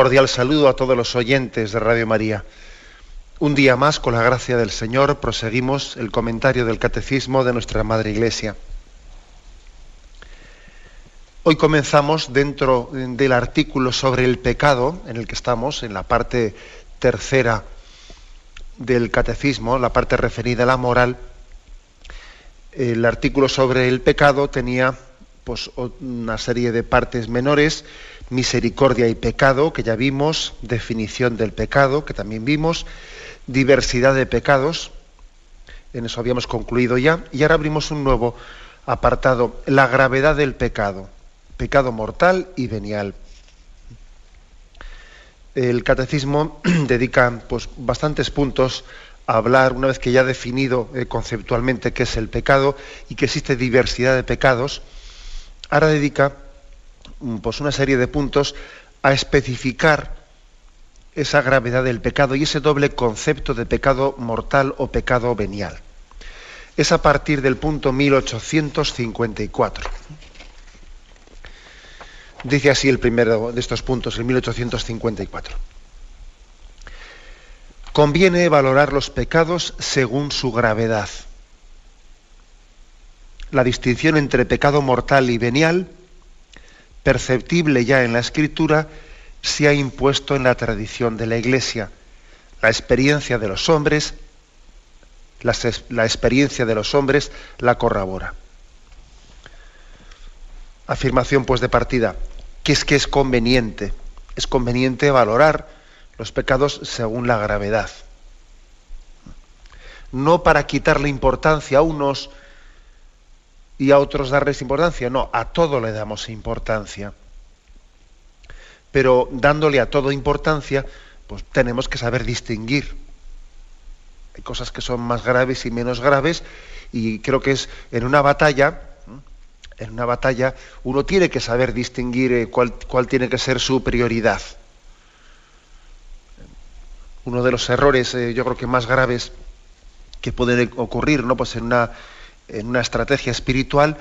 Cordial saludo a todos los oyentes de Radio María. Un día más, con la gracia del Señor, proseguimos el comentario del Catecismo de nuestra Madre Iglesia. Hoy comenzamos dentro del artículo sobre el pecado, en el que estamos, en la parte tercera del Catecismo, la parte referida a la moral. El artículo sobre el pecado tenía pues, una serie de partes menores misericordia y pecado, que ya vimos, definición del pecado, que también vimos, diversidad de pecados, en eso habíamos concluido ya, y ahora abrimos un nuevo apartado, la gravedad del pecado, pecado mortal y venial. El catecismo dedica pues, bastantes puntos a hablar, una vez que ya ha definido eh, conceptualmente qué es el pecado y que existe diversidad de pecados, ahora dedica pues una serie de puntos a especificar esa gravedad del pecado y ese doble concepto de pecado mortal o pecado venial. Es a partir del punto 1854. Dice así el primero de estos puntos, el 1854. Conviene valorar los pecados según su gravedad. La distinción entre pecado mortal y venial perceptible ya en la escritura, se ha impuesto en la tradición de la Iglesia. La experiencia de los hombres, la, la experiencia de los hombres la corrobora. Afirmación pues de partida, que es que es conveniente, es conveniente valorar los pecados según la gravedad. No para quitarle importancia a unos y a otros darles importancia. No, a todo le damos importancia. Pero dándole a todo importancia, pues tenemos que saber distinguir. Hay cosas que son más graves y menos graves y creo que es en una batalla, en una batalla uno tiene que saber distinguir eh, cuál, cuál tiene que ser su prioridad. Uno de los errores, eh, yo creo que más graves que pueden ocurrir, ¿no? Pues en una en una estrategia espiritual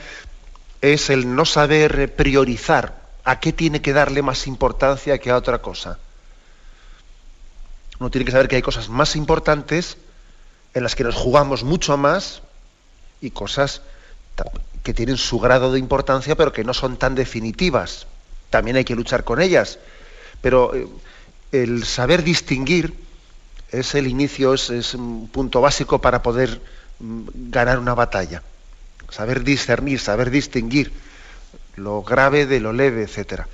es el no saber priorizar a qué tiene que darle más importancia que a otra cosa. Uno tiene que saber que hay cosas más importantes en las que nos jugamos mucho más y cosas que tienen su grado de importancia pero que no son tan definitivas. También hay que luchar con ellas. Pero eh, el saber distinguir es el inicio, es, es un punto básico para poder ganar una batalla. Saber discernir, saber distinguir lo grave de lo leve, etcétera.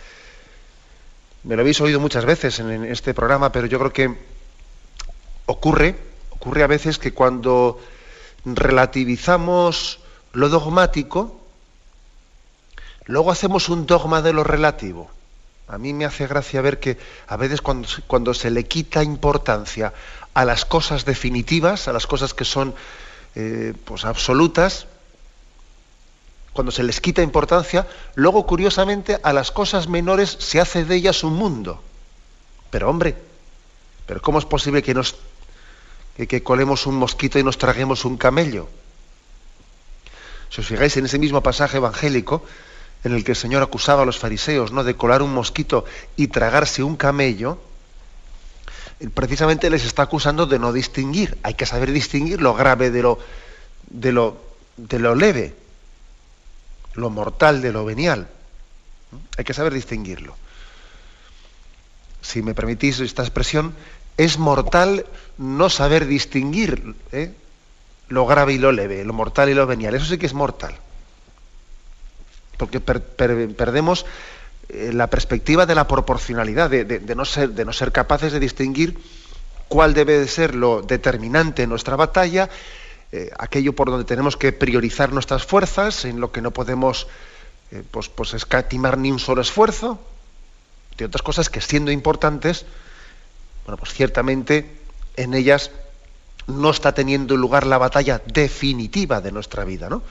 Me lo habéis oído muchas veces en este programa, pero yo creo que ocurre, ocurre a veces que cuando relativizamos lo dogmático, luego hacemos un dogma de lo relativo. A mí me hace gracia ver que a veces cuando, cuando se le quita importancia a las cosas definitivas, a las cosas que son eh, pues absolutas, cuando se les quita importancia, luego curiosamente a las cosas menores se hace de ellas un mundo. Pero hombre, pero ¿cómo es posible que nos que, colemos un mosquito y nos traguemos un camello? Si os fijáis en ese mismo pasaje evangélico en el que el Señor acusaba a los fariseos ¿no? de colar un mosquito y tragarse un camello, precisamente les está acusando de no distinguir. Hay que saber distinguir lo grave de lo, de lo, de lo leve, lo mortal de lo venial. Hay que saber distinguirlo. Si me permitís esta expresión, es mortal no saber distinguir ¿eh? lo grave y lo leve, lo mortal y lo venial. Eso sí que es mortal. Porque perdemos eh, la perspectiva de la proporcionalidad, de, no ser, de no ser capaces de distinguir cuál debe de ser lo determinante en nuestra batalla, eh, aquello por donde tenemos que priorizar nuestras fuerzas, en lo que no podemos eh, pues, pues, escatimar ni un solo esfuerzo, de otras cosas que siendo importantes, bueno, pues ciertamente en ellas no está teniendo lugar la batalla definitiva de nuestra vida, ¿no?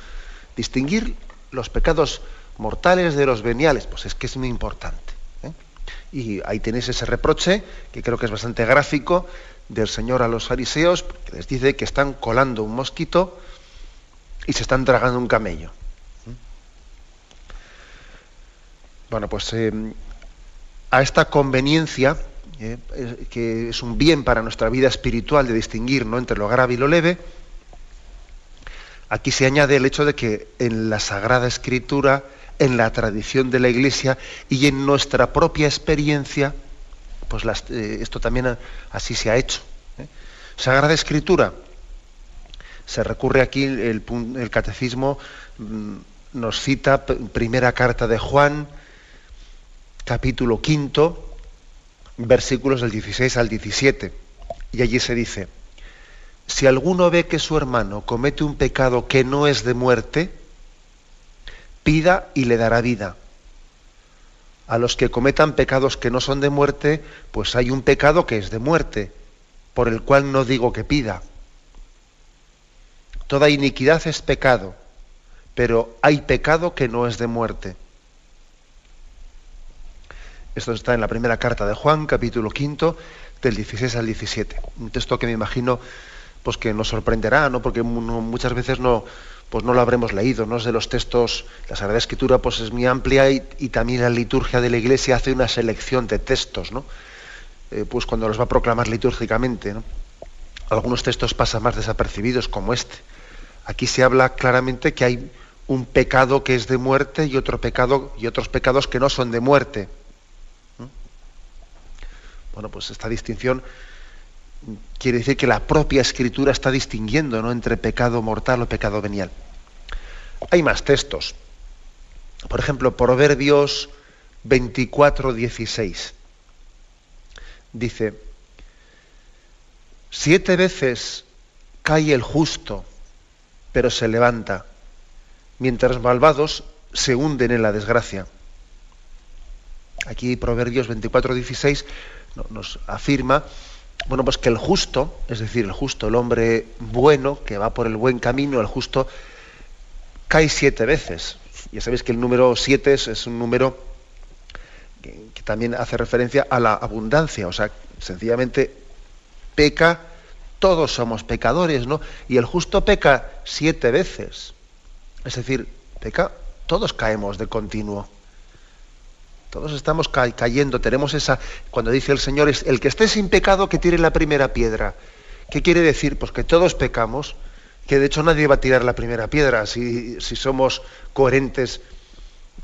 Distinguir los pecados mortales de los veniales, pues es que es muy importante. ¿eh? Y ahí tenéis ese reproche, que creo que es bastante gráfico, del Señor a los fariseos, que les dice que están colando un mosquito y se están tragando un camello. ¿eh? Bueno, pues eh, a esta conveniencia, que es un bien para nuestra vida espiritual de distinguir ¿no? entre lo grave y lo leve, aquí se añade el hecho de que en la Sagrada Escritura en la tradición de la Iglesia y en nuestra propia experiencia, pues eh, esto también así se ha hecho. ¿eh? Sagrada Escritura, se recurre aquí, el, el catecismo mm, nos cita primera carta de Juan, capítulo quinto, versículos del 16 al 17, y allí se dice, si alguno ve que su hermano comete un pecado que no es de muerte, pida y le dará vida. A los que cometan pecados que no son de muerte, pues hay un pecado que es de muerte, por el cual no digo que pida. Toda iniquidad es pecado, pero hay pecado que no es de muerte. Esto está en la primera carta de Juan, capítulo quinto, del 16 al 17. Un texto que me imagino pues que nos sorprenderá, ¿no? Porque muchas veces no, pues no lo habremos leído, ¿no? Es de los textos, la Sagrada Escritura pues es muy amplia y, también la liturgia de la Iglesia hace una selección de textos, ¿no? Eh, pues cuando los va a proclamar litúrgicamente, ¿no? Algunos textos pasan más desapercibidos como este. Aquí se habla claramente que hay un pecado que es de muerte y otro pecado y otros pecados que no son de muerte. Bueno, pues esta distinción quiere decir que la propia escritura está distinguiendo ¿no? entre pecado mortal o pecado venial. Hay más textos. Por ejemplo, Proverbios 24, 16. Dice, siete veces cae el justo, pero se levanta, mientras malvados se hunden en la desgracia. Aquí Proverbios 24, 16 nos afirma bueno, pues que el justo, es decir, el justo, el hombre bueno, que va por el buen camino, el justo, cae siete veces. Ya sabéis que el número siete es, un número que, también hace referencia a la abundancia, o sea, sencillamente peca, todos somos pecadores, ¿no? Y el justo peca siete veces. Es decir, peca, todos caemos de continuo. Todos estamos cayendo, tenemos esa, cuando dice el Señor, es el que esté sin pecado que tire la primera piedra. ¿Qué quiere decir? Pues que todos pecamos, que de hecho nadie va a tirar la primera piedra si, si somos coherentes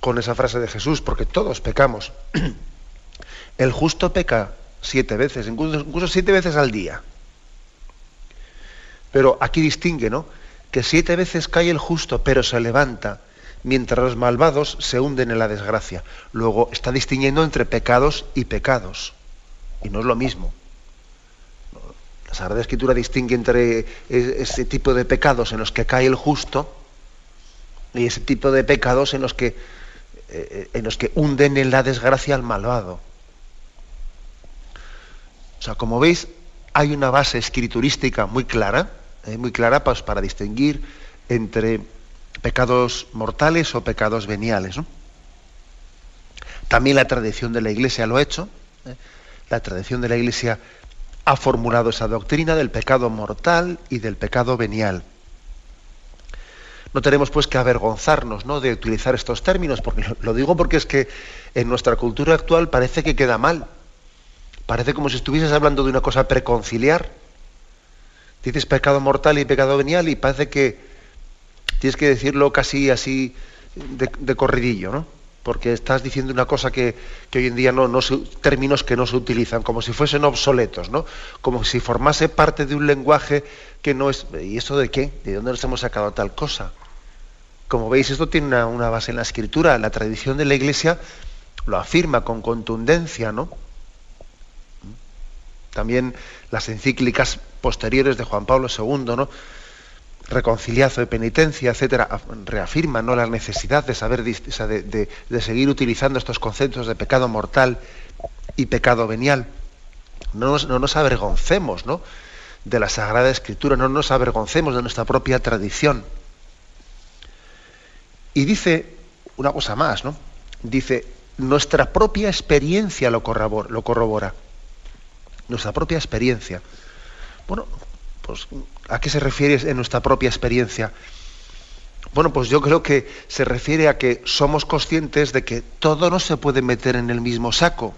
con esa frase de Jesús, porque todos pecamos. El justo peca siete veces, incluso siete veces al día. Pero aquí distingue, ¿no? Que siete veces cae el justo, pero se levanta mientras los malvados se hunden en la desgracia. Luego está distinguiendo entre pecados y pecados. Y no es lo mismo. La Sagrada Escritura distingue entre ese tipo de pecados en los que cae el justo y ese tipo de pecados en los que, eh, en los que hunden en la desgracia al malvado. O sea, como veis, hay una base escriturística muy clara, eh, muy clara pues, para distinguir entre pecados mortales o pecados veniales. También la tradición de la Iglesia lo ha hecho. ¿eh? La tradición de la Iglesia ha formulado esa doctrina del pecado mortal y del pecado venial. No tenemos pues que avergonzarnos ¿no? de utilizar estos términos, porque lo digo porque es que en nuestra cultura actual parece que queda mal. Parece como si estuvieses hablando de una cosa preconciliar. Dices pecado mortal y pecado venial y parece que, tienes que decirlo casi así de, corridillo, ¿no? Porque estás diciendo una cosa que, hoy en día no, no términos que no se utilizan, como si fuesen obsoletos, ¿no? Como si formase parte de un lenguaje que no es. ¿Y eso de qué? ¿De dónde nos hemos sacado tal cosa? Como veis, esto tiene una, base en la escritura. La tradición de la Iglesia lo afirma con contundencia, ¿no? También las encíclicas posteriores de Juan Pablo II, ¿no? Reconciliazo de penitencia, etcétera, reafirman ¿no? la necesidad de saber de, seguir utilizando estos conceptos de pecado mortal y pecado venial. No nos, no nos avergoncemos ¿no? de la Sagrada Escritura, no nos avergoncemos de nuestra propia tradición. Y dice una cosa más, ¿no? Dice, nuestra propia experiencia lo corrobora. Lo corrobora. Nuestra propia experiencia. Bueno, pues, ¿a qué se refiere en nuestra propia experiencia? Bueno, pues yo creo que se refiere a que somos conscientes de que todo no se puede meter en el mismo saco.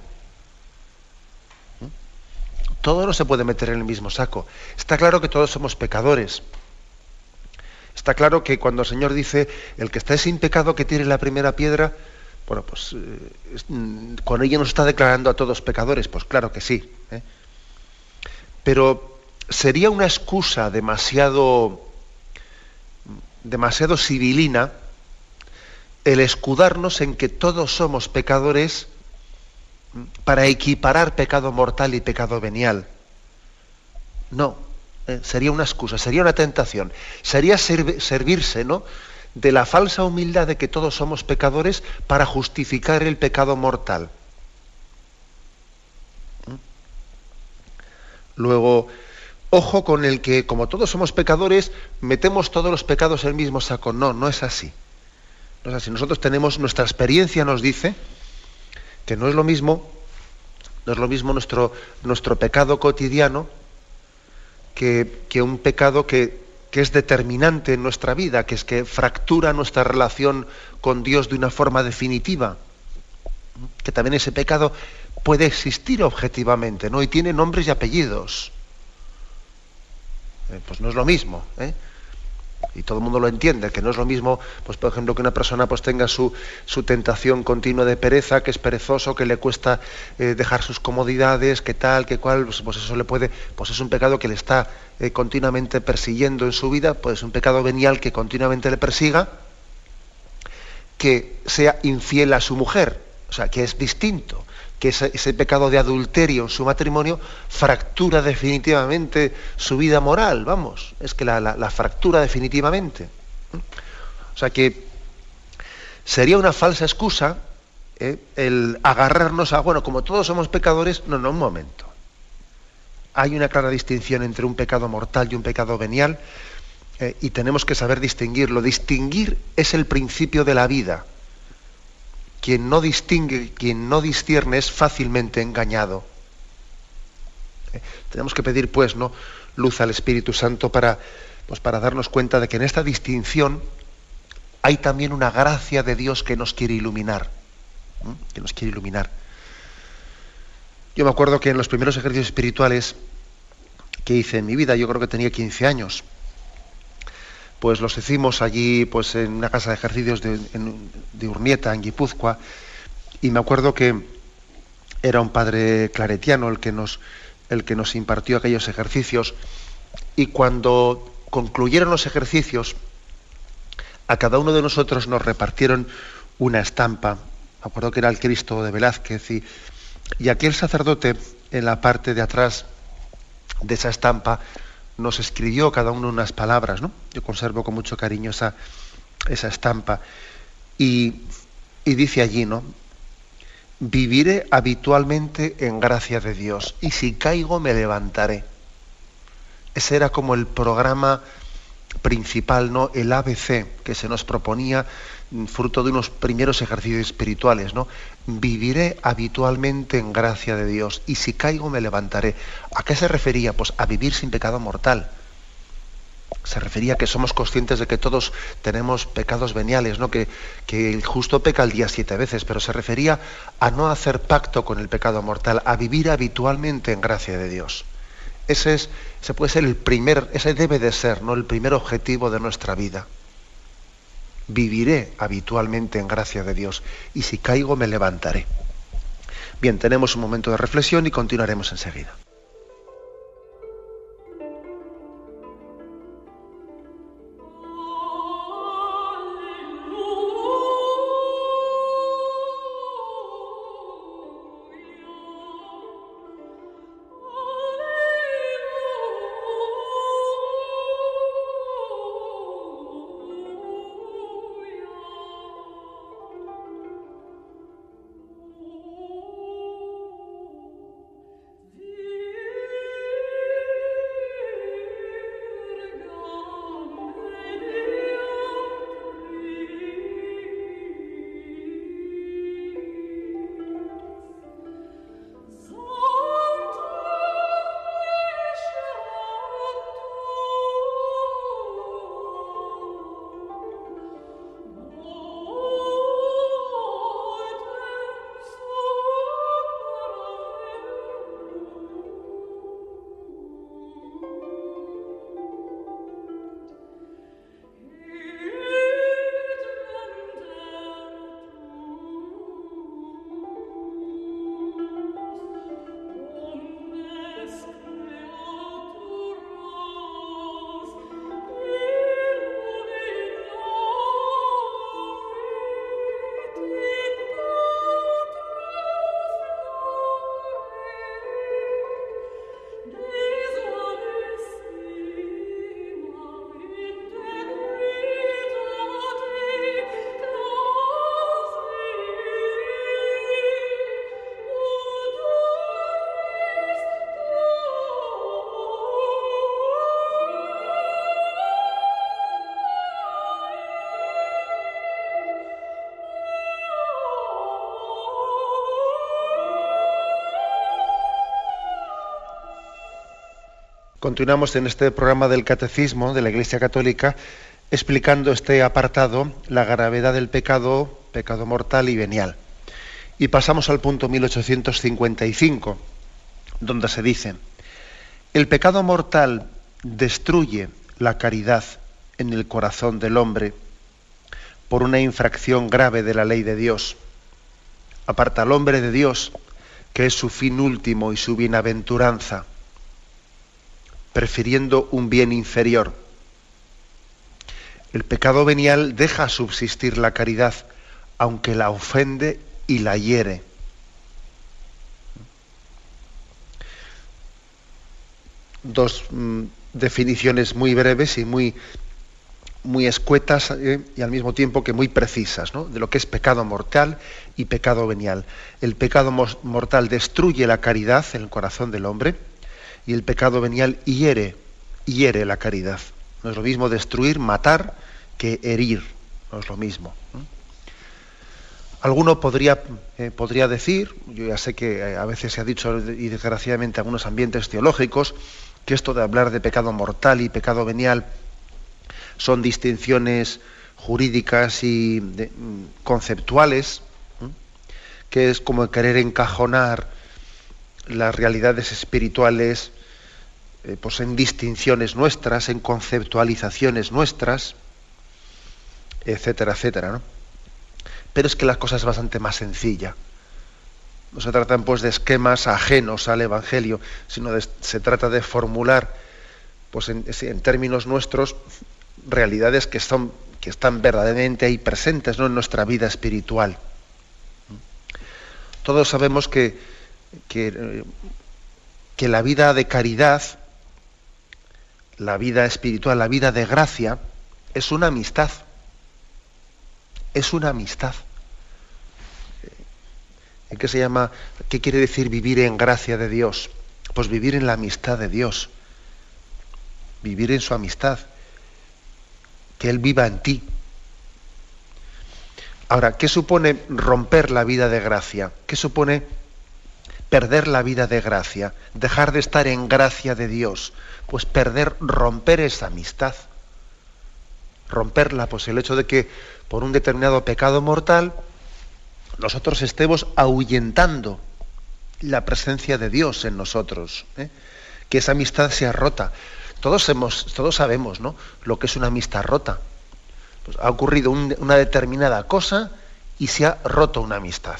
Todo no se puede meter en el mismo saco. Está claro que todos somos pecadores. Está claro que cuando el Señor dice, el que está sin pecado que tire la primera piedra, bueno, pues eh, mm, con ello nos está declarando a todos pecadores, pues claro que sí. ¿eh? Pero sería una excusa demasiado, demasiado civilina el escudarnos en que todos somos pecadores para equiparar pecado mortal y pecado venial. No, eh, sería una excusa, sería una tentación, sería servirse ¿no? de la falsa humildad de que todos somos pecadores para justificar el pecado mortal. Luego, ojo con el que, como todos somos pecadores, metemos todos los pecados en el mismo saco. No, no es así. No es así. Nosotros tenemos, nuestra experiencia nos dice que no es lo mismo, no es lo mismo nuestro, nuestro pecado cotidiano que, que un pecado que, que es determinante en nuestra vida, que es que fractura nuestra relación con Dios de una forma definitiva. Que también ese pecado puede existir objetivamente, ¿no? Y tiene nombres y apellidos. Eh, pues no es lo mismo. ¿eh? Y todo el mundo lo entiende, que no es lo mismo, pues por ejemplo, que una persona pues tenga su, su tentación continua de pereza, que es perezoso, que le cuesta eh, dejar sus comodidades, que tal, que cual, pues, pues, eso le puede, pues es un pecado que le está continuamente persiguiendo en su vida, pues un pecado venial que continuamente le persiga, que sea infiel a su mujer, o sea, que es distinto que ese, pecado de adulterio en su matrimonio fractura definitivamente su vida moral, vamos, es que la, fractura definitivamente. O sea que sería una falsa excusa ¿eh? el agarrarnos a, bueno, como todos somos pecadores, no, no, un momento. Hay una clara distinción entre un pecado mortal y un pecado venial ¿eh? y tenemos que saber distinguirlo. Distinguir es el principio de la vida quien no distingue, quien no discierne es fácilmente engañado. Eh, tenemos que pedir, pues, ¿no? luz al Espíritu Santo para, pues, para darnos cuenta de que en esta distinción hay también una gracia de Dios que nos quiere iluminar. Que nos quiere iluminar. Yo me acuerdo que en los primeros ejercicios espirituales que hice en mi vida, yo creo que tenía 15 años, pues los hicimos allí pues en una casa de ejercicios de, Urnieta, en Guipúzcoa, y me acuerdo que era un padre claretiano el que nos, el que nos impartió aquellos ejercicios, y cuando concluyeron los ejercicios, a cada uno de nosotros nos repartieron una estampa, me acuerdo que era el Cristo de Velázquez, y, y aquel sacerdote en la parte de atrás de esa estampa nos escribió cada uno unas palabras, ¿no? Yo conservo con mucho cariño esa, esa estampa. Y, y dice allí, ¿no? Viviré habitualmente en gracia de Dios y si caigo me levantaré. Ese era como el programa principal, ¿no? El ABC que se nos proponía fruto de unos primeros ejercicios espirituales, ¿no? Viviré habitualmente en gracia de Dios y si caigo me levantaré. ¿A qué se refería? Pues a vivir sin pecado mortal. Se refería a que somos conscientes de que todos tenemos pecados veniales, ¿no? que, que el justo peca el día siete veces, pero se refería a no hacer pacto con el pecado mortal, a vivir habitualmente en gracia de Dios. Ese, es, ese puede ser el primer, ese debe de ser ¿no? el primer objetivo de nuestra vida viviré habitualmente en gracia de Dios y si caigo me levantaré. Bien, tenemos un momento de reflexión y continuaremos enseguida. Continuamos en este programa del Catecismo de la Iglesia Católica explicando este apartado, la gravedad del pecado, pecado mortal y venial. Y pasamos al punto 1855, donde se dice, el pecado mortal destruye la caridad en el corazón del hombre por una infracción grave de la ley de Dios. Aparta al hombre de Dios, que es su fin último y su bienaventuranza prefiriendo un bien inferior. El pecado venial deja subsistir la caridad, aunque la ofende y la hiere. Dos mm, definiciones muy breves y muy, muy escuetas eh, y al mismo tiempo que muy precisas, de lo que es pecado mortal y pecado venial. El pecado mortal destruye la caridad en el corazón del hombre, y el pecado venial hiere, hiere la caridad. No es lo mismo destruir, matar, que herir. No es lo mismo. Alguno podría, eh, podría decir, yo ya sé que eh, a veces se ha dicho, y desgraciadamente en algunos ambientes teológicos, que esto de hablar de pecado mortal y pecado venial son distinciones jurídicas y mm, conceptuales, que es como querer encajonar las realidades espirituales eh, pues en distinciones nuestras, en conceptualizaciones nuestras, etcétera, etcétera. ¿no? Pero es que la cosa es bastante más sencilla. No se tratan pues de esquemas ajenos al Evangelio, sino se trata de formular pues en, en, términos nuestros realidades que, son, que están verdaderamente ahí presentes ¿no? en nuestra vida espiritual. Todos sabemos que que, que la vida de caridad, la vida espiritual, la vida de gracia, es una amistad. Es una amistad. ¿Qué se llama? ¿Qué quiere decir vivir en gracia de Dios? Pues vivir en la amistad de Dios. Vivir en su amistad. Que Él viva en ti. Ahora, ¿qué supone romper la vida de gracia? ¿Qué supone perder la vida de gracia, dejar de estar en gracia de Dios, pues perder, romper esa amistad. Romperla, pues el hecho de que por un determinado pecado mortal nosotros estemos ahuyentando la presencia de Dios en nosotros, ¿eh? que esa amistad sea rota. Todos, hemos, todos sabemos ¿no? lo que es una amistad rota. Pues ha ocurrido una determinada cosa y se ha roto una amistad.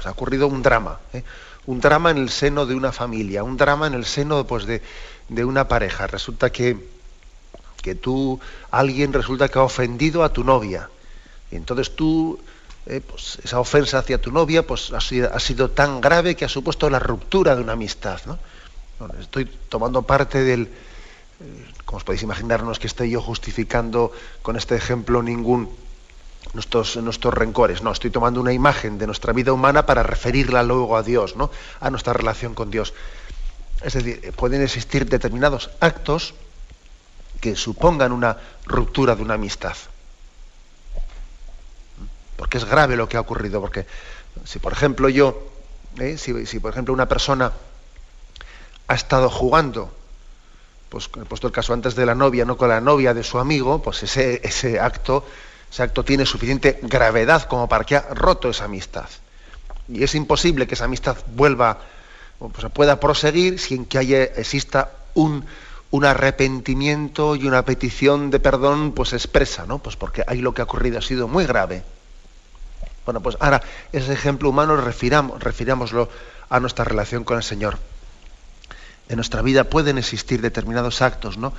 Pues ha ocurrido un drama, ¿eh? un drama en el seno de una familia, un drama en el seno pues, de, una pareja. Resulta que, que tú, alguien resulta que ha ofendido a tu novia. Y entonces tú, eh, pues, esa ofensa hacia tu novia pues, ha, sido, ha sido tan grave que ha supuesto la ruptura de una amistad. ¿no? estoy tomando parte del, eh, como os podéis imaginar, no es que esté yo justificando con este ejemplo ningún nuestros, nuestros rencores. No, estoy tomando una imagen de nuestra vida humana para referirla luego a Dios, ¿no? a nuestra relación con Dios. Es decir, pueden existir determinados actos que supongan una ruptura de una amistad. Porque es grave lo que ha ocurrido. Porque si, por ejemplo, yo, ¿eh? si, si, por ejemplo, una persona ha estado jugando, pues he puesto el caso antes de la novia, no con la novia de su amigo, pues ese, ese acto ese acto tiene suficiente gravedad como para que ha roto esa amistad. Y es imposible que esa amistad vuelva, o pues, pueda proseguir sin que haya, exista un, un arrepentimiento y una petición de perdón pues expresa, ¿no? Pues porque ahí lo que ha ocurrido ha sido muy grave. Bueno, pues ahora ese ejemplo humano refiramos, refirámoslo a nuestra relación con el Señor. En nuestra vida pueden existir determinados actos, ¿no?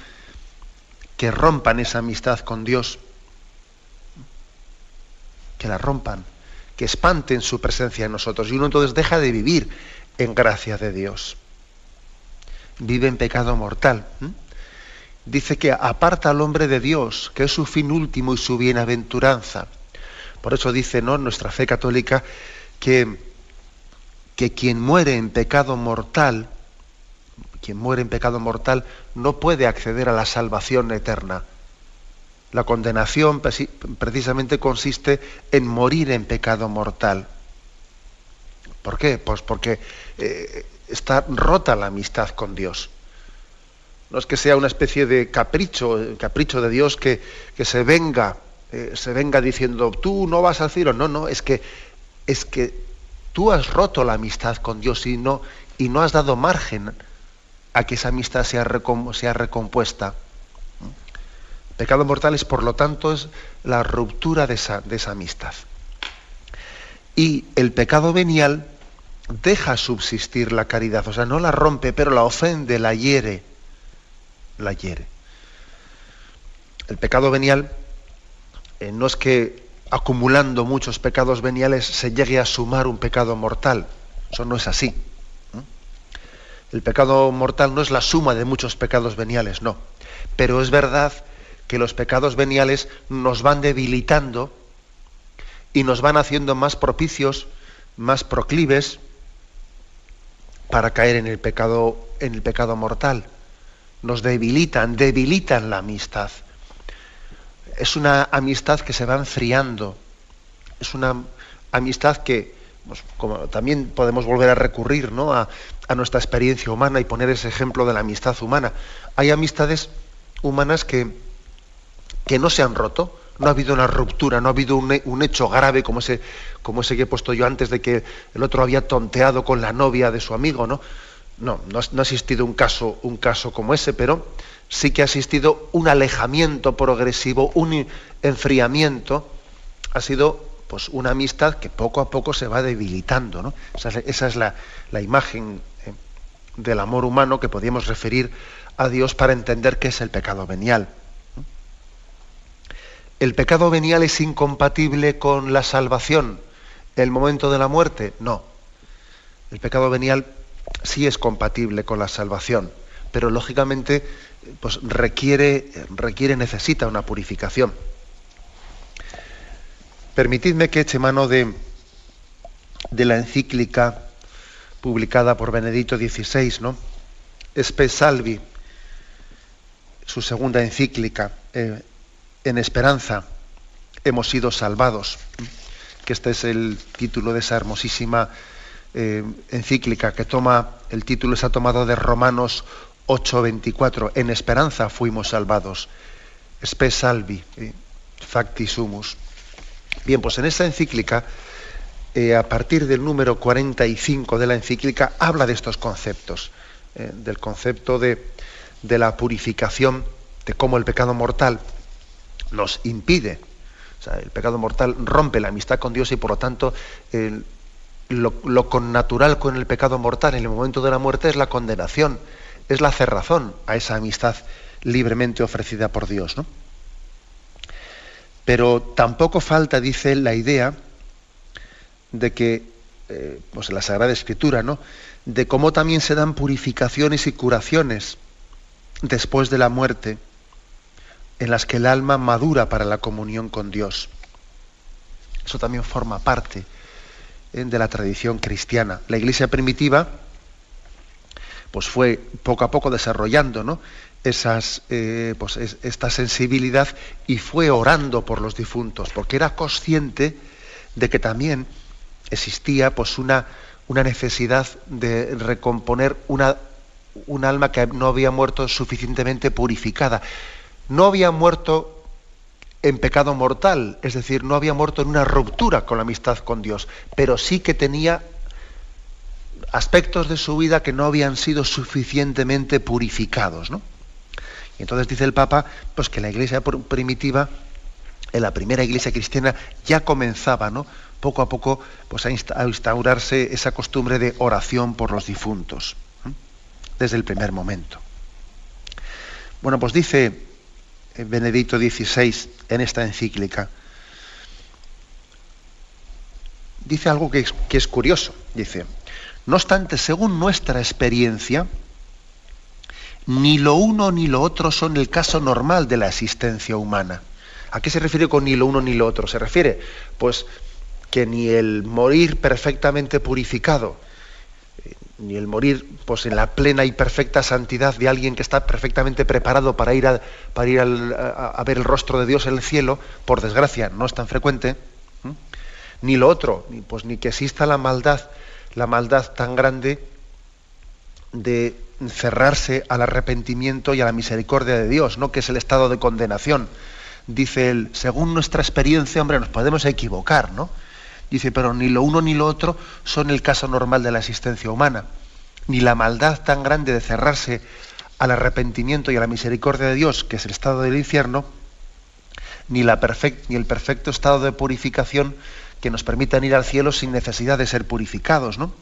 Que rompan esa amistad con Dios que la rompan, que espanten su presencia en nosotros. Y uno entonces deja de vivir en gracia de Dios. Vive en pecado mortal. Dice que aparta al hombre de Dios, que es su fin último y su bienaventuranza. Por eso dice ¿no? nuestra fe católica que, que quien muere en pecado mortal, quien muere en pecado mortal, no puede acceder a la salvación eterna. La condenación precisamente consiste en morir en pecado mortal. ¿Por qué? Pues porque eh, está rota la amistad con Dios. No es que sea una especie de capricho, capricho de Dios que, que se venga, eh, se venga diciendo, tú no vas al cielo. No, no, es que, es que tú has roto la amistad con Dios y no, y no has dado margen a que esa amistad sea, sea recompuesta. Pecado mortal es, por lo tanto, es la ruptura de esa, amistad. Y el pecado venial deja subsistir la caridad, o sea, no la rompe, pero la ofende, la hiere, la hiere. El pecado venial eh, no es que acumulando muchos pecados veniales se llegue a sumar un pecado mortal, eso no es así. El pecado mortal no es la suma de muchos pecados veniales, no. Pero es verdad que los pecados veniales nos van debilitando y nos van haciendo más propicios, más proclives para caer en el pecado, en el pecado mortal. Nos debilitan, debilitan la amistad. Es una amistad que se va enfriando. Es una amistad que, pues, como también podemos volver a recurrir ¿no? a, a nuestra experiencia humana y poner ese ejemplo de la amistad humana. Hay amistades humanas que, que no se han roto, no ha habido una ruptura, no ha habido un, hecho grave como ese, como ese que he puesto yo antes de que el otro había tonteado con la novia de su amigo, ¿no? No, no, ha existido un caso, un caso como ese, pero sí que ha existido un alejamiento progresivo, un enfriamiento. Ha sido pues una amistad que poco a poco se va debilitando. ¿no? Esa, es la, imagen eh, del amor humano que podríamos referir a Dios para entender qué es el pecado venial. ¿El pecado venial es incompatible con la salvación? ¿El momento de la muerte? No. El pecado venial sí es compatible con la salvación, pero lógicamente pues requiere, requiere, necesita una purificación. Permitidme que eche mano de, de la encíclica publicada por Benedicto XVI, ¿no? Espe Salvi, su segunda encíclica, eh, en esperanza hemos sido salvados, que este es el título de esa hermosísima eh, encíclica que toma, el título se ha tomado de Romanos 8:24, en esperanza fuimos salvados, spe salvi, eh, facti sumus. Bien, pues en esta encíclica, eh, a partir del número 45 de la encíclica, habla de estos conceptos, del concepto de, de la purificación, de cómo el pecado mortal nos impide. El pecado mortal rompe la amistad con Dios y por lo tanto lo, lo connatural con el pecado mortal en el momento de la muerte es la condenación, es la cerrazón a esa amistad libremente ofrecida por Dios. ¿no? Pero tampoco falta, dice, la idea de que, eh, pues en la Sagrada Escritura, ¿no? de cómo también se dan purificaciones y curaciones después de la muerte en las que el alma madura para la comunión con Dios. Eso también forma parte eh, de la tradición cristiana. La iglesia primitiva pues fue poco a poco desarrollando ¿no? Esas, eh, pues esta sensibilidad y fue orando por los difuntos, porque era consciente de que también existía pues, una, una necesidad de recomponer una, un alma que no había muerto suficientemente purificada no había muerto en pecado mortal, es decir, no había muerto en una ruptura con la amistad con Dios, pero sí que tenía aspectos de su vida que no habían sido suficientemente purificados. ¿no? Y entonces dice el Papa pues que la iglesia primitiva, en la primera iglesia cristiana, ya comenzaba ¿no? poco a poco pues, a instaurarse esa costumbre de oración por los difuntos, desde el primer momento. Bueno, pues dice Benedicto XVI en esta encíclica. Dice algo que es, que es curioso. Dice, no obstante, según nuestra experiencia, ni lo uno ni lo otro son el caso normal de la existencia humana. ¿A qué se refiere con ni lo uno ni lo otro? Se refiere, pues, que ni el morir perfectamente purificado, ni el morir pues, en la plena y perfecta santidad de alguien que está perfectamente preparado para ir, a, para ir a, ver el rostro de Dios en el cielo, por desgracia no es tan frecuente, ni lo otro, ni, pues, ni que exista la maldad, la maldad tan grande de cerrarse al arrepentimiento y a la misericordia de Dios, ¿no? que es el estado de condenación. Dice él, según nuestra experiencia, hombre, nos podemos equivocar, ¿no? Dice, pero ni lo uno ni lo otro son el caso normal de la existencia humana. Ni la maldad tan grande de cerrarse al arrepentimiento y a la misericordia de Dios, que es el estado del infierno, ni, la ni el perfecto estado de purificación que nos permitan ir al cielo sin necesidad de ser purificados, ¿no?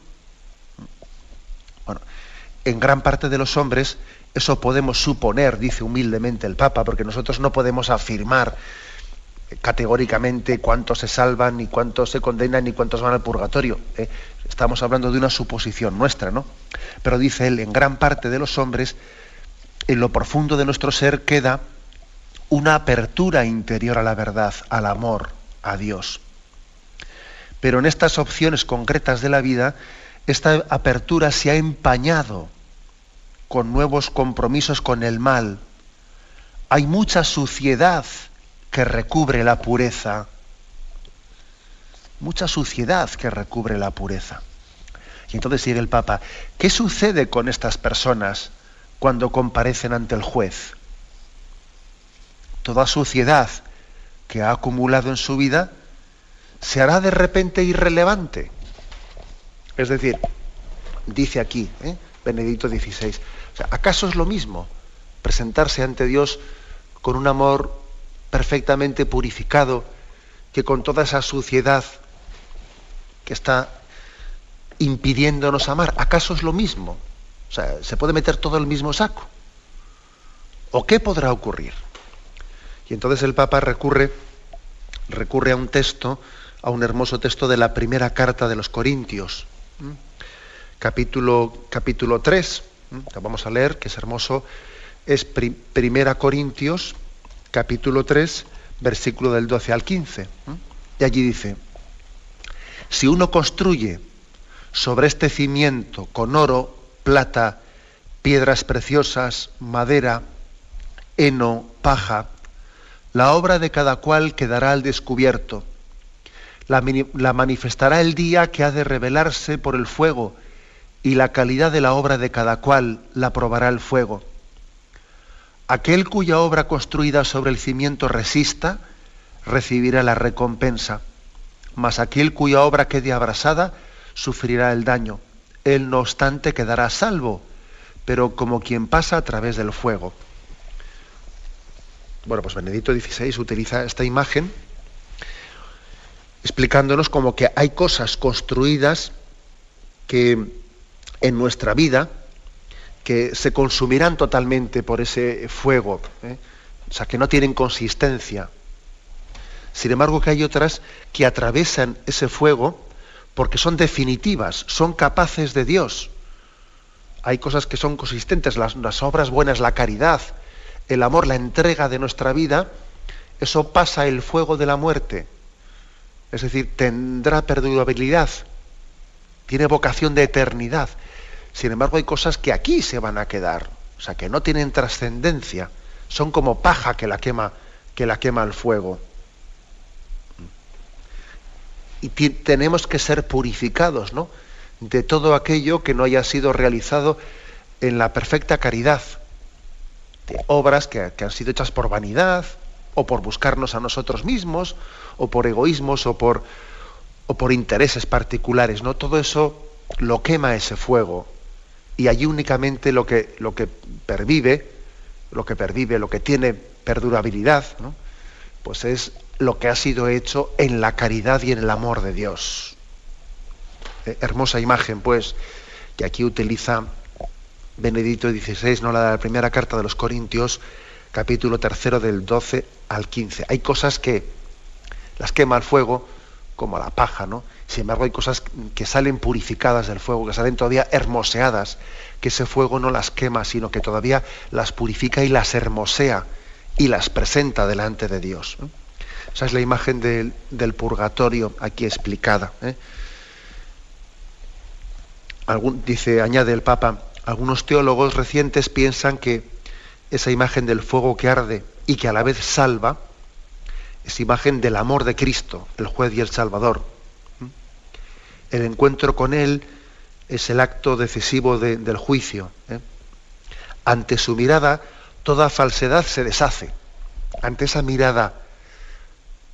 Bueno, en gran parte de los hombres eso podemos suponer, dice humildemente el Papa, porque nosotros no podemos afirmar categóricamente cuántos se salvan, ni cuántos se condenan, ni cuántos van al purgatorio. ¿eh? Estamos hablando de una suposición nuestra, ¿no? Pero dice él, en gran parte de los hombres, en lo profundo de nuestro ser queda una apertura interior a la verdad, al amor, a Dios. Pero en estas opciones concretas de la vida, esta apertura se ha empañado con nuevos compromisos con el mal. Hay mucha suciedad que recubre la pureza. Mucha suciedad que recubre la pureza. Y entonces sigue el Papa, ¿qué sucede con estas personas cuando comparecen ante el juez? Toda suciedad que ha acumulado en su vida se hará de repente irrelevante. Es decir, dice aquí, ¿eh? Benedicto XVI, ¿acaso es lo mismo presentarse ante Dios con un amor perfectamente purificado que con toda esa suciedad que está impidiéndonos amar? ¿Acaso es lo mismo? O sea, ¿se puede meter todo en el mismo saco? ¿O qué podrá ocurrir? Y entonces el Papa recurre, recurre a un texto, a un hermoso texto de la primera carta de los Corintios, capítulo, capítulo 3, vamos a leer, que es hermoso, es Primera Corintios, capítulo 3, versículo del 12 al 15. Y allí dice, si uno construye sobre este cimiento con oro, plata, piedras preciosas, madera, heno, paja, la obra de cada cual quedará al descubierto. La, la, manifestará el día que ha de revelarse por el fuego, y la calidad de la obra de cada cual la probará el fuego. Aquel cuya obra construida sobre el cimiento resista, recibirá la recompensa, mas aquel cuya obra quede abrasada, sufrirá el daño. Él, no obstante, quedará salvo, pero como quien pasa a través del fuego. Bueno, pues Benedicto XVI utiliza esta imagen explicándonos como que hay cosas construidas que en nuestra vida que se consumirán totalmente por ese fuego, ¿eh? o sea, que no tienen consistencia. Sin embargo, que hay otras que atravesan ese fuego porque son definitivas, son capaces de Dios. Hay cosas que son consistentes, las, las obras buenas, la caridad, el amor, la entrega de nuestra vida, eso pasa el fuego de la muerte. Es decir, tendrá perdurabilidad, tiene vocación de eternidad. Sin embargo, hay cosas que aquí se van a quedar, o sea, que no tienen trascendencia, son como paja que la quema, que la quema el fuego. Y tenemos que ser purificados, ¿no? De todo aquello que no haya sido realizado en la perfecta caridad. De obras que, que han sido hechas por vanidad, o por buscarnos a nosotros mismos, o por egoísmos, o por, o por intereses particulares, ¿no? Todo eso lo quema ese fuego y allí únicamente lo que, lo que pervive, lo que pervive, lo que tiene perdurabilidad, pues es lo que ha sido hecho en la caridad y en el amor de Dios. Eh, hermosa imagen, pues, que aquí utiliza Benedicto XVI, no la de la primera carta de los Corintios, capítulo tercero del 12 al 15. Hay cosas que las quema el fuego, como la paja, ¿no? Sin embargo, hay cosas que salen purificadas del fuego, que salen todavía hermoseadas, que ese fuego no las quema, sino que todavía las purifica y las hermosea y las presenta delante de Dios. Esa es la imagen del, purgatorio aquí explicada. ¿eh? dice, añade el Papa, algunos teólogos recientes piensan que esa imagen del fuego que arde y que a la vez salva, es imagen del amor de Cristo, el juez y el Salvador. El encuentro con Él es el acto decisivo del juicio. ¿eh? Ante su mirada, toda falsedad se deshace. Ante esa mirada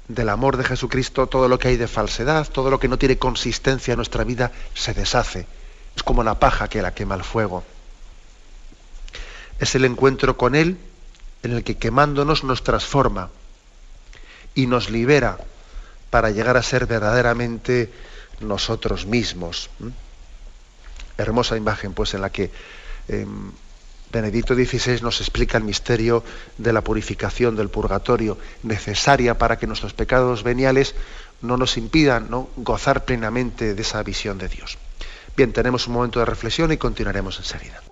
del amor de Jesucristo, todo lo que hay de falsedad, todo lo que no tiene consistencia en nuestra vida, se deshace. Es como la paja que la quema el fuego. Es el encuentro con Él en el que quemándonos nos transforma y nos libera para llegar a ser verdaderamente nosotros mismos. Hermosa imagen, pues, en la que em, Benedicto XVI nos explica el misterio de la purificación del purgatorio, necesaria para que nuestros pecados veniales no nos impidan ¿no? gozar plenamente de esa visión de Dios. Bien, tenemos un momento de reflexión y continuaremos enseguida.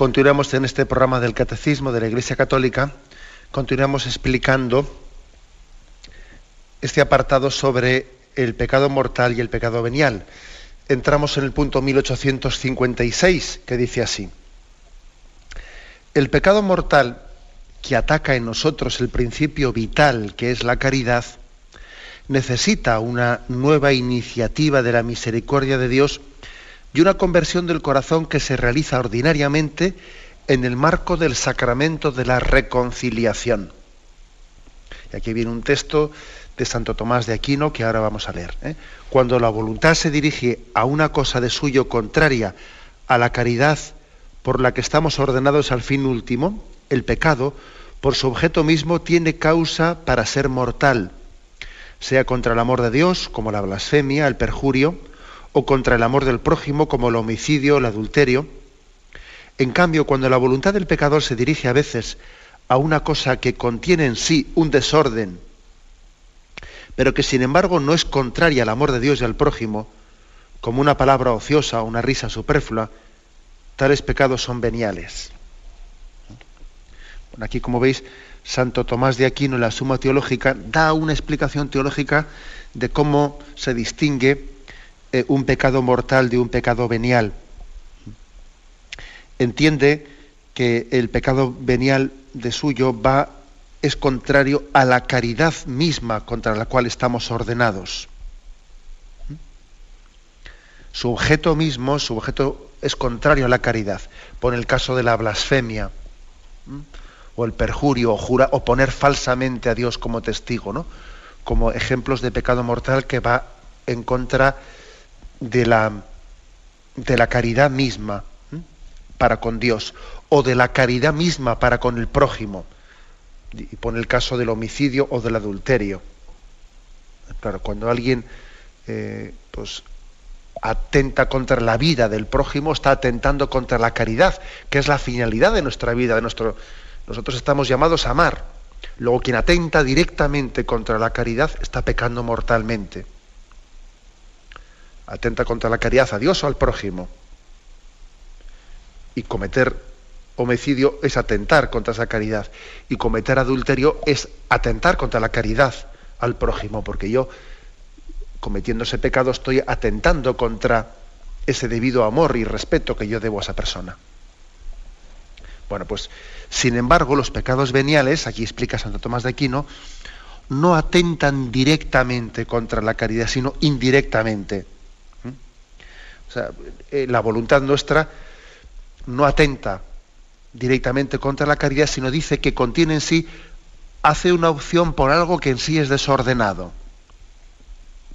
Continuamos en este programa del Catecismo de la Iglesia Católica, continuamos explicando este apartado sobre el pecado mortal y el pecado venial. Entramos en el punto 1856, que dice así. El pecado mortal que ataca en nosotros el principio vital, que es la caridad, necesita una nueva iniciativa de la misericordia de Dios y una conversión del corazón que se realiza ordinariamente en el marco del sacramento de la reconciliación. Y aquí viene un texto de Santo Tomás de Aquino que ahora vamos a leer. ¿eh? Cuando la voluntad se dirige a una cosa de suyo contraria a la caridad por la que estamos ordenados al fin último, el pecado, por su objeto mismo, tiene causa para ser mortal, sea contra el amor de Dios, como la blasfemia, el perjurio, o contra el amor del prójimo como el homicidio, el adulterio. En cambio, cuando la voluntad del pecador se dirige a veces a una cosa que contiene en sí un desorden, pero que sin embargo no es contraria al amor de Dios y al prójimo, como una palabra ociosa o una risa superflua, tales pecados son veniales. Bueno, aquí, como veis, Santo Tomás de Aquino en la Suma Teológica da una explicación teológica de cómo se distingue eh, un pecado mortal de un pecado venial. Entiende que el pecado venial de suyo va es contrario a la caridad misma contra la cual estamos ordenados. Su objeto mismo, su objeto es contrario a la caridad. Pone el caso de la blasfemia o el perjurio o, jura, o poner falsamente a Dios como testigo, ¿no? como ejemplos de pecado mortal que va en contra de la, de la caridad misma para con Dios o de la caridad misma para con el prójimo. Y pone el caso del homicidio o del adulterio. Claro, cuando alguien eh, pues, atenta contra la vida del prójimo, está atentando contra la caridad, que es la finalidad de nuestra vida, de nuestro. Nosotros estamos llamados a amar. Luego, quien atenta directamente contra la caridad está pecando mortalmente atenta contra la caridad a Dios o al prójimo. Y cometer homicidio es atentar contra esa caridad. Y cometer adulterio es atentar contra la caridad al prójimo, porque yo, cometiendo ese pecado, estoy atentando contra ese debido amor y respeto que yo debo a esa persona. Bueno, pues, sin embargo, los pecados veniales, aquí explica Santo Tomás de Aquino, no atentan directamente contra la caridad, sino indirectamente. O sea, eh, la voluntad nuestra no atenta directamente contra la caridad, sino dice que contiene en sí, hace una opción por algo que en sí es desordenado.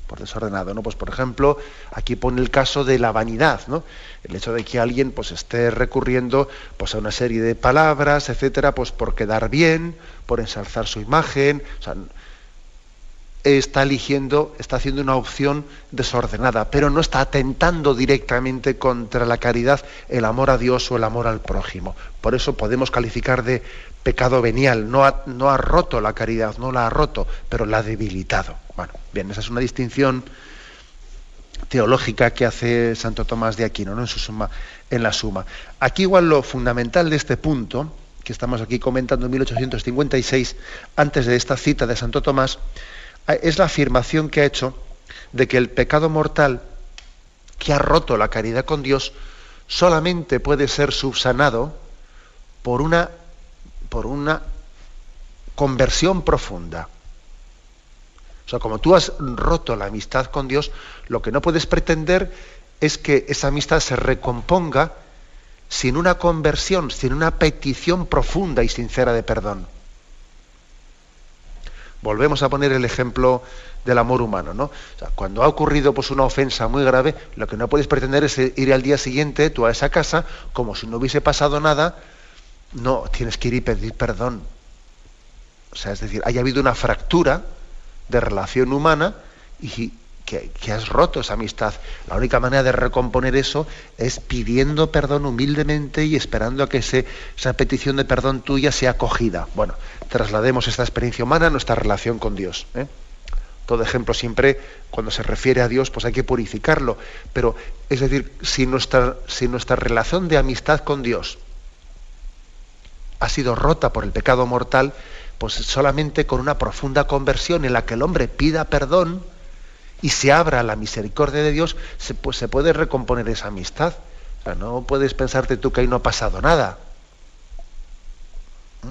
Por desordenado, ¿no? Pues por ejemplo, aquí pone el caso de la vanidad, ¿no? El hecho de que alguien pues esté recurriendo pues a una serie de palabras, etcétera, pues por quedar bien, por ensalzar su imagen, o sea, está eligiendo, está haciendo una opción desordenada, pero no está atentando directamente contra la caridad, el amor a Dios o el amor al prójimo. Por eso podemos calificar de pecado venial. No ha, no ha roto la caridad, no la ha roto, pero la ha debilitado. Bueno, bien, esa es una distinción teológica que hace Santo Tomás de Aquino ¿no? en, su suma, en la suma. Aquí igual lo fundamental de este punto, que estamos aquí comentando en 1856, antes de esta cita de Santo Tomás, es la afirmación que ha hecho de que el pecado mortal que ha roto la caridad con Dios solamente puede ser subsanado por una, por una conversión profunda. O sea, como tú has roto la amistad con Dios, lo que no puedes pretender es que esa amistad se recomponga sin una conversión, sin una petición profunda y sincera de perdón. Volvemos a poner el ejemplo del amor humano, ¿no? cuando ha ocurrido pues, una ofensa muy grave, lo que no puedes pretender es ir al día siguiente tú a esa casa como si no hubiese pasado nada. No, tienes que ir y pedir perdón. O sea, es decir, haya habido una fractura de relación humana y que, has roto esa amistad. La única manera de recomponer eso es pidiendo perdón humildemente y esperando a que esa petición de perdón tuya sea acogida. Bueno, traslademos esta experiencia humana a nuestra relación con Dios. ¿eh? Todo ejemplo siempre, cuando se refiere a Dios, pues hay que purificarlo. Pero, es decir, si nuestra, si nuestra relación de amistad con Dios ha sido rota por el pecado mortal, pues solamente con una profunda conversión en la que el hombre pida perdón, y se abra la misericordia de Dios, se, pues, se puede recomponer esa amistad. O sea, no puedes pensarte tú que ahí no ha pasado nada. ¿Mm?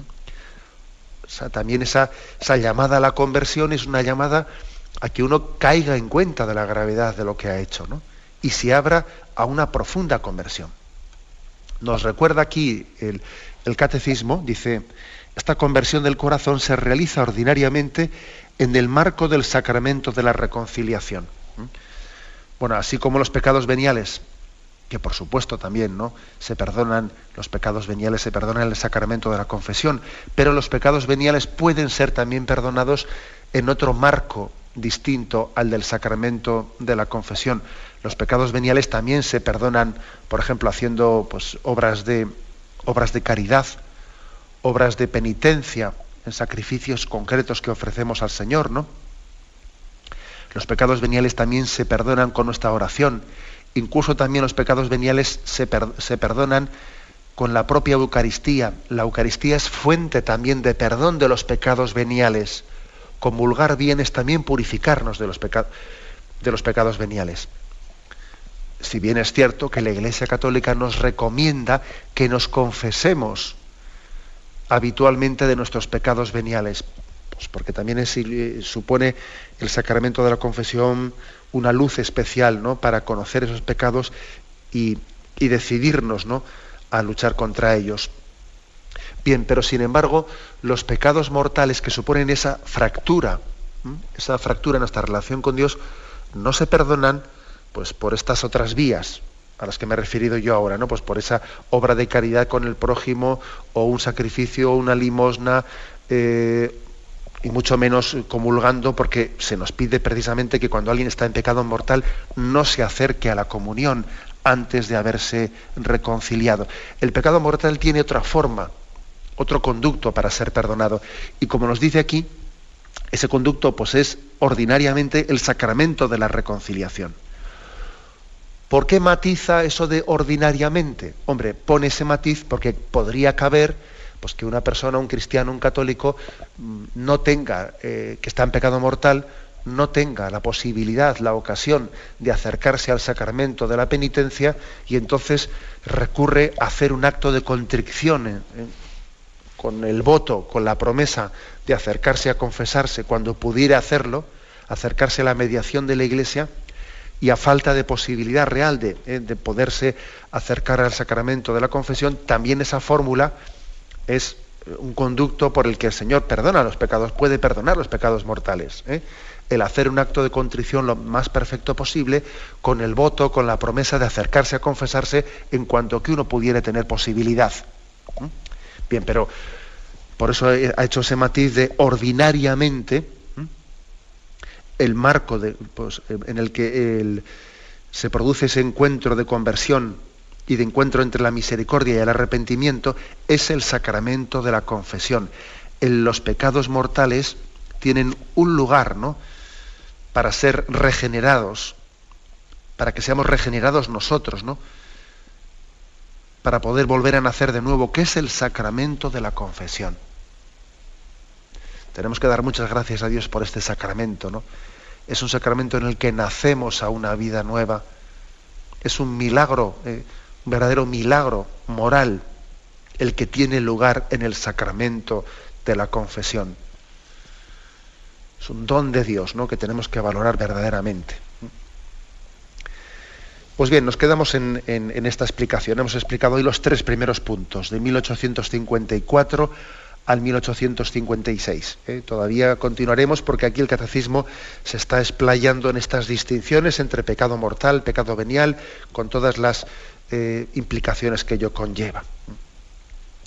O sea, también esa, esa llamada a la conversión es una llamada a que uno caiga en cuenta de la gravedad de lo que ha hecho, ¿no? Y se abra a una profunda conversión. Nos recuerda aquí el, el catecismo, dice, esta conversión del corazón se realiza ordinariamente en el marco del sacramento de la reconciliación. Bueno, así como los pecados veniales, que por supuesto también ¿no? se perdonan, los pecados veniales se perdonan en el sacramento de la confesión, pero los pecados veniales pueden ser también perdonados en otro marco distinto al del sacramento de la confesión. Los pecados veniales también se perdonan, por ejemplo, haciendo pues, obras, de, obras de caridad, obras de penitencia, en sacrificios concretos que ofrecemos al Señor, ¿no? Los pecados veniales también se perdonan con nuestra oración. Incluso también los pecados veniales se, se perdonan con la propia Eucaristía. La Eucaristía es fuente también de perdón de los pecados veniales. Comulgar bien es también purificarnos de los, de los pecados veniales. Si bien es cierto que la Iglesia Católica nos recomienda que nos confesemos habitualmente de nuestros pecados veniales, pues porque también eh, supone el sacramento de la confesión una luz especial ¿no? para conocer esos pecados y, decidirnos ¿no? a luchar contra ellos. Bien, pero sin embargo, los pecados mortales que suponen esa fractura, esa fractura en nuestra relación con Dios, no se perdonan pues, por estas otras vías, a las que me he referido yo ahora, ¿no? Pues por esa obra de caridad con el prójimo o un sacrificio o una limosna eh, y mucho menos comulgando porque se nos pide precisamente que cuando alguien está en pecado mortal no se acerque a la comunión antes de haberse reconciliado. El pecado mortal tiene otra forma, otro conducto para ser perdonado y como nos dice aquí, ese conducto pues es ordinariamente el sacramento de la reconciliación. ¿Por qué matiza eso de ordinariamente? Hombre, pone ese matiz porque podría caber pues que una persona, un cristiano, un católico, mm, no tenga, eh, que está en pecado mortal, no tenga la posibilidad, la ocasión de acercarse al sacramento de la penitencia y entonces recurre a hacer un acto de contrición eh, con el voto, con la promesa de acercarse a confesarse cuando pudiera hacerlo, acercarse a la mediación de la Iglesia y a falta de posibilidad real de, eh, de poderse acercar al sacramento de la confesión, también esa fórmula es un conducto por el que el Señor perdona los pecados, puede perdonar los pecados mortales. ¿eh? El hacer un acto de contrición lo más perfecto posible, con el voto, con la promesa de acercarse a confesarse en cuanto que uno pudiera tener posibilidad. Bien, pero por eso ha hecho ese matiz de ordinariamente el marco pues, en el que se produce ese encuentro de conversión y de encuentro entre la misericordia y el arrepentimiento es el sacramento de la confesión. En los pecados mortales tienen un lugar, ¿no? Para ser regenerados, para que seamos regenerados nosotros, ¿no? Para poder volver a nacer de nuevo, que es el sacramento de la confesión. Tenemos que dar muchas gracias a Dios por este sacramento, ¿no? Es un sacramento en el que nacemos a una vida nueva. Es un milagro. Eh, un verdadero milagro moral el que tiene lugar en el sacramento de la confesión. Es un don de Dios ¿no? que tenemos que valorar verdaderamente. Pues bien, nos quedamos en, esta explicación. Hemos explicado hoy los tres primeros puntos, de 1854 al 1856. ¿eh? Todavía continuaremos porque aquí el catecismo se está explayando en estas distinciones entre pecado mortal, pecado venial, con todas las eh, implicaciones que ello conlleva.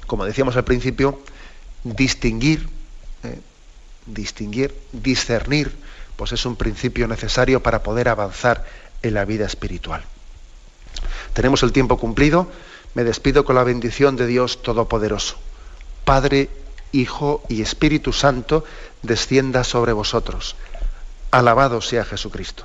Como decíamos al principio, distinguir, eh, distinguir, discernir, pues es un principio necesario para poder avanzar en la vida espiritual. Tenemos el tiempo cumplido. Me despido con la bendición de Dios Todopoderoso. Padre, Hijo y Espíritu Santo, descienda sobre vosotros. Alabado sea Jesucristo.